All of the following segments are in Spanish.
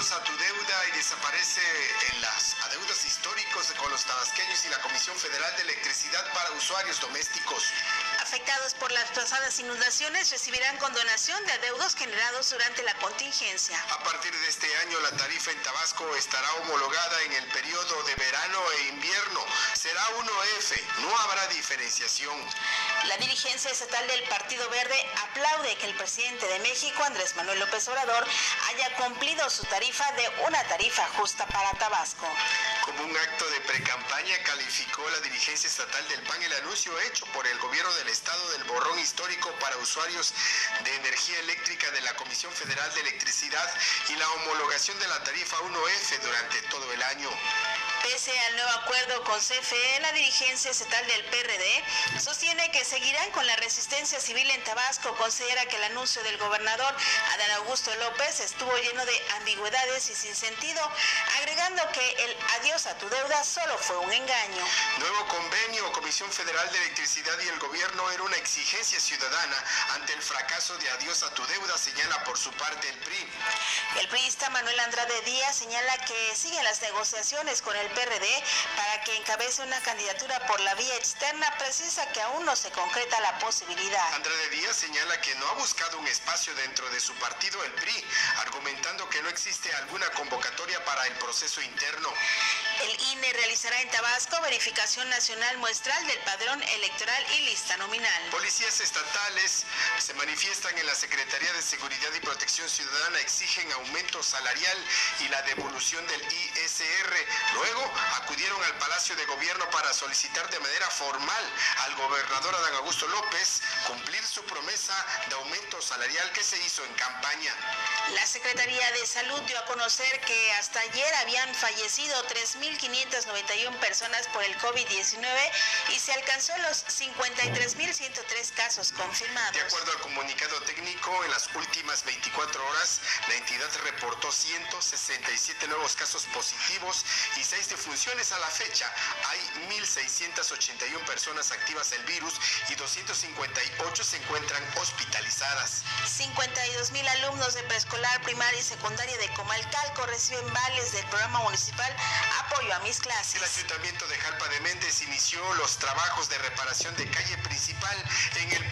a tu deuda y desaparece en las adeudos históricos con los tabasqueños y la Comisión Federal de Electricidad para usuarios domésticos. Afectados por las pasadas inundaciones recibirán condonación de adeudos generados durante la contingencia. A partir de este año la tarifa en Tabasco estará homologada en el periodo de verano e invierno. Será 1F, no habrá diferenciación. La dirigencia estatal del Partido Verde aplaude que el presidente de México, Andrés Manuel López Obrador, haya cumplido su tarifa de una tarifa justa para Tabasco. Como un acto de precampaña calificó la dirigencia estatal del el anuncio hecho por el gobierno del estado del borrón histórico para usuarios de energía eléctrica de la Comisión Federal de Electricidad y la homologación de la tarifa 1F durante todo el año. Pese al nuevo acuerdo con CFE, la dirigencia estatal del PRD sostiene que seguirán con la resistencia civil en Tabasco. Considera que el anuncio del gobernador Adán Augusto López estuvo lleno de ambigüedades y sin sentido, agregando que el adiós a tu deuda solo fue un engaño. Nuevo convenio, Comisión Federal de Electricidad y el gobierno era una exigencia ciudadana ante el fracaso de adiós a tu deuda, señala por su parte el PRI. Manuel Andrade Díaz señala que siguen las negociaciones con el PRD para que encabece una candidatura por la vía externa, precisa que aún no se concreta la posibilidad. Andrade Díaz señala que no ha buscado un espacio dentro de su partido, el PRI, argumentando que no existe alguna convocatoria para el proceso interno. Realizará en Tabasco verificación nacional muestral del padrón electoral y lista nominal. Policías estatales se manifiestan en la Secretaría de Seguridad y Protección Ciudadana, exigen aumento salarial y la devolución del ISR. Luego acudieron al Palacio de Gobierno para solicitar de manera formal al gobernador Adán Augusto López cumplir su promesa de aumento salarial que se hizo en campaña. La Secretaría de Salud dio a conocer que hasta ayer habían fallecido 3.591 personas por el COVID-19 y se alcanzó los 53.103 casos confirmados. De acuerdo al comunicado técnico, en las últimas 24 horas la entidad reportó 167 nuevos casos positivos y 6 defunciones a la fecha. Hay 1.681 personas activas del virus y 258 se encuentran hospitalizadas. 52 mil alumnos de preescolar, primaria y secundaria de Comalcalco reciben vales del programa municipal Apoyo a mis El clases. Ayuntamiento de Jalpa de Méndez inició los trabajos de reparación de calle principal en el.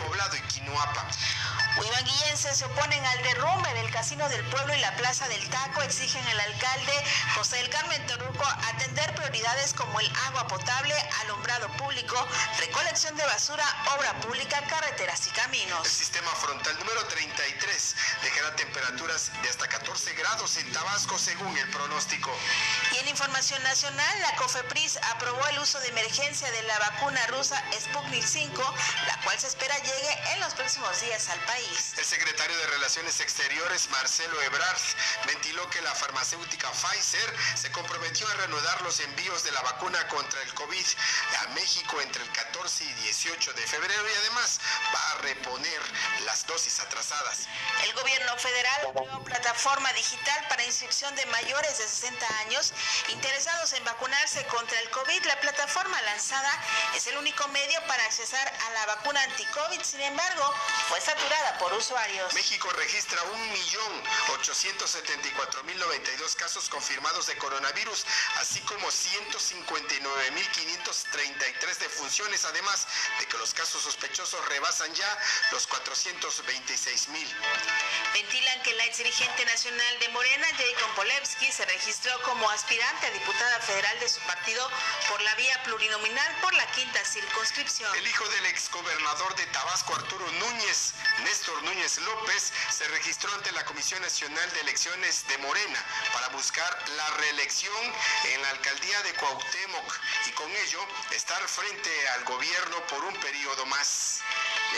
Se oponen al derrumbe del Casino del Pueblo y la Plaza del Taco. Exigen al alcalde José del Carmen Torruco atender prioridades como el agua potable, alumbrado público, recolección de basura, obra pública, carreteras y El caminos. sistema frontal número 33 dejará temperaturas de hasta 14 grados en Tabasco según el pronóstico. Y en información nacional, la COFEPRIS aprobó el uso de emergencia de la vacuna rusa Sputnik 5, la cual se espera llegue en los próximos días al país. El secretario de Relaciones Exteriores, Marcelo Ebrard, ventiló que la farmacéutica Pfizer se comprometió a reanudar los envíos de la vacuna contra el COVID a México entre el 14 y 18 de febrero y además va a reponer las dosis atrasadas. El gobierno federal abrió plataforma digital para inscripción de mayores de 60 años interesados en vacunarse contra el COVID. La plataforma lanzada es el único medio para accesar a la vacuna anti-COVID. Sin embargo, fue saturada por usuarios. México registra 1.874.092 casos confirmados de coronavirus, así como 159.533 defunciones, además de que los casos sospechosos rebasan ya los 426.000. Ventilan que la ex dirigente nacional de Morena, Jacob Polewski, se registró como aspirante a diputada federal de su partido por la vía plurinominal por la quinta circunscripción. El hijo del exgobernador de Tabasco, Arturo Núñez, Néstor Núñez López, se registró ante la Comisión Nacional de Elecciones de Morena para buscar la reelección en la alcaldía de Cuauhtémoc y con ello estar frente al gobierno por un periodo más.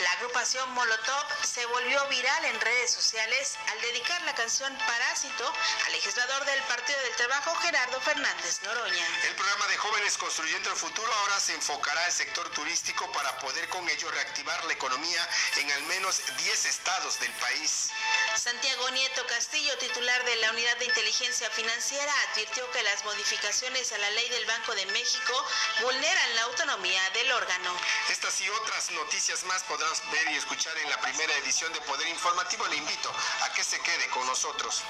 La agrupación Molotov se volvió viral en redes sociales al dedicar la canción Parásito al legislador del Partido del Trabajo Gerardo Fernández Noroña. El programa de Jóvenes Construyendo el Futuro ahora se enfocará al sector turístico para poder con ello reactivar la economía en al menos 10 estados del país. Santiago Nieto Castillo, titular de la Unidad de Inteligencia Financiera, advirtió que las modificaciones a la ley del Banco de México vulneran la autonomía del órgano. Estas y otras noticias más ver y escuchar en la primera edición de Poder Informativo. Le invito a que se quede con nosotros.